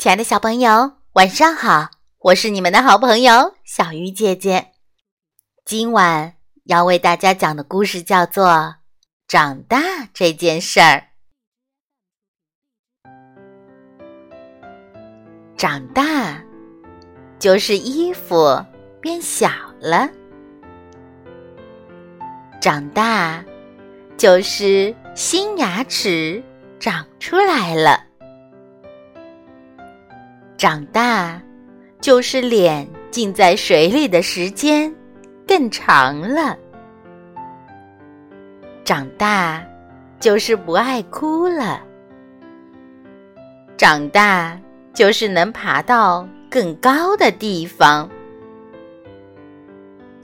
亲爱的小朋友，晚上好！我是你们的好朋友小鱼姐姐。今晚要为大家讲的故事叫做《长大这件事儿》。长大就是衣服变小了，长大就是新牙齿长出来了。长大，就是脸浸在水里的时间更长了。长大，就是不爱哭了。长大，就是能爬到更高的地方。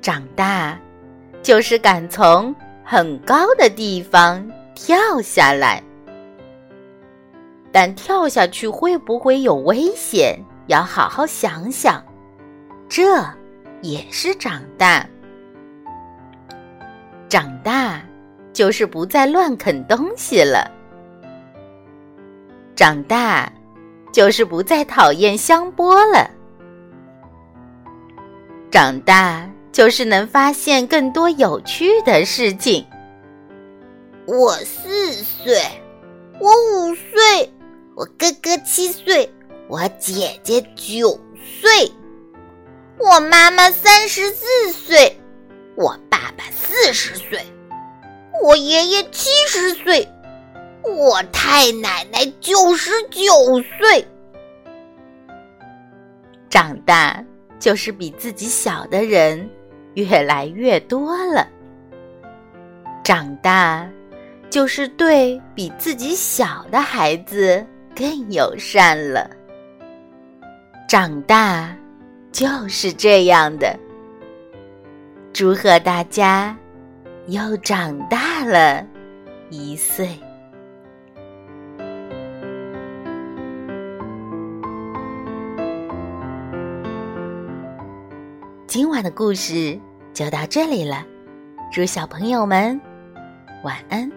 长大，就是敢从很高的地方跳下来。但跳下去会不会有危险？要好好想想，这也是长大。长大就是不再乱啃东西了。长大就是不再讨厌香波了。长大就是能发现更多有趣的事情。我四岁，我五岁。我哥哥七岁，我姐姐九岁，我妈妈三十四岁，我爸爸四十岁，我爷爷七十岁，我太奶奶九十九岁。长大就是比自己小的人越来越多了。长大就是对比自己小的孩子。更友善了。长大就是这样的。祝贺大家又长大了一岁。今晚的故事就到这里了，祝小朋友们晚安。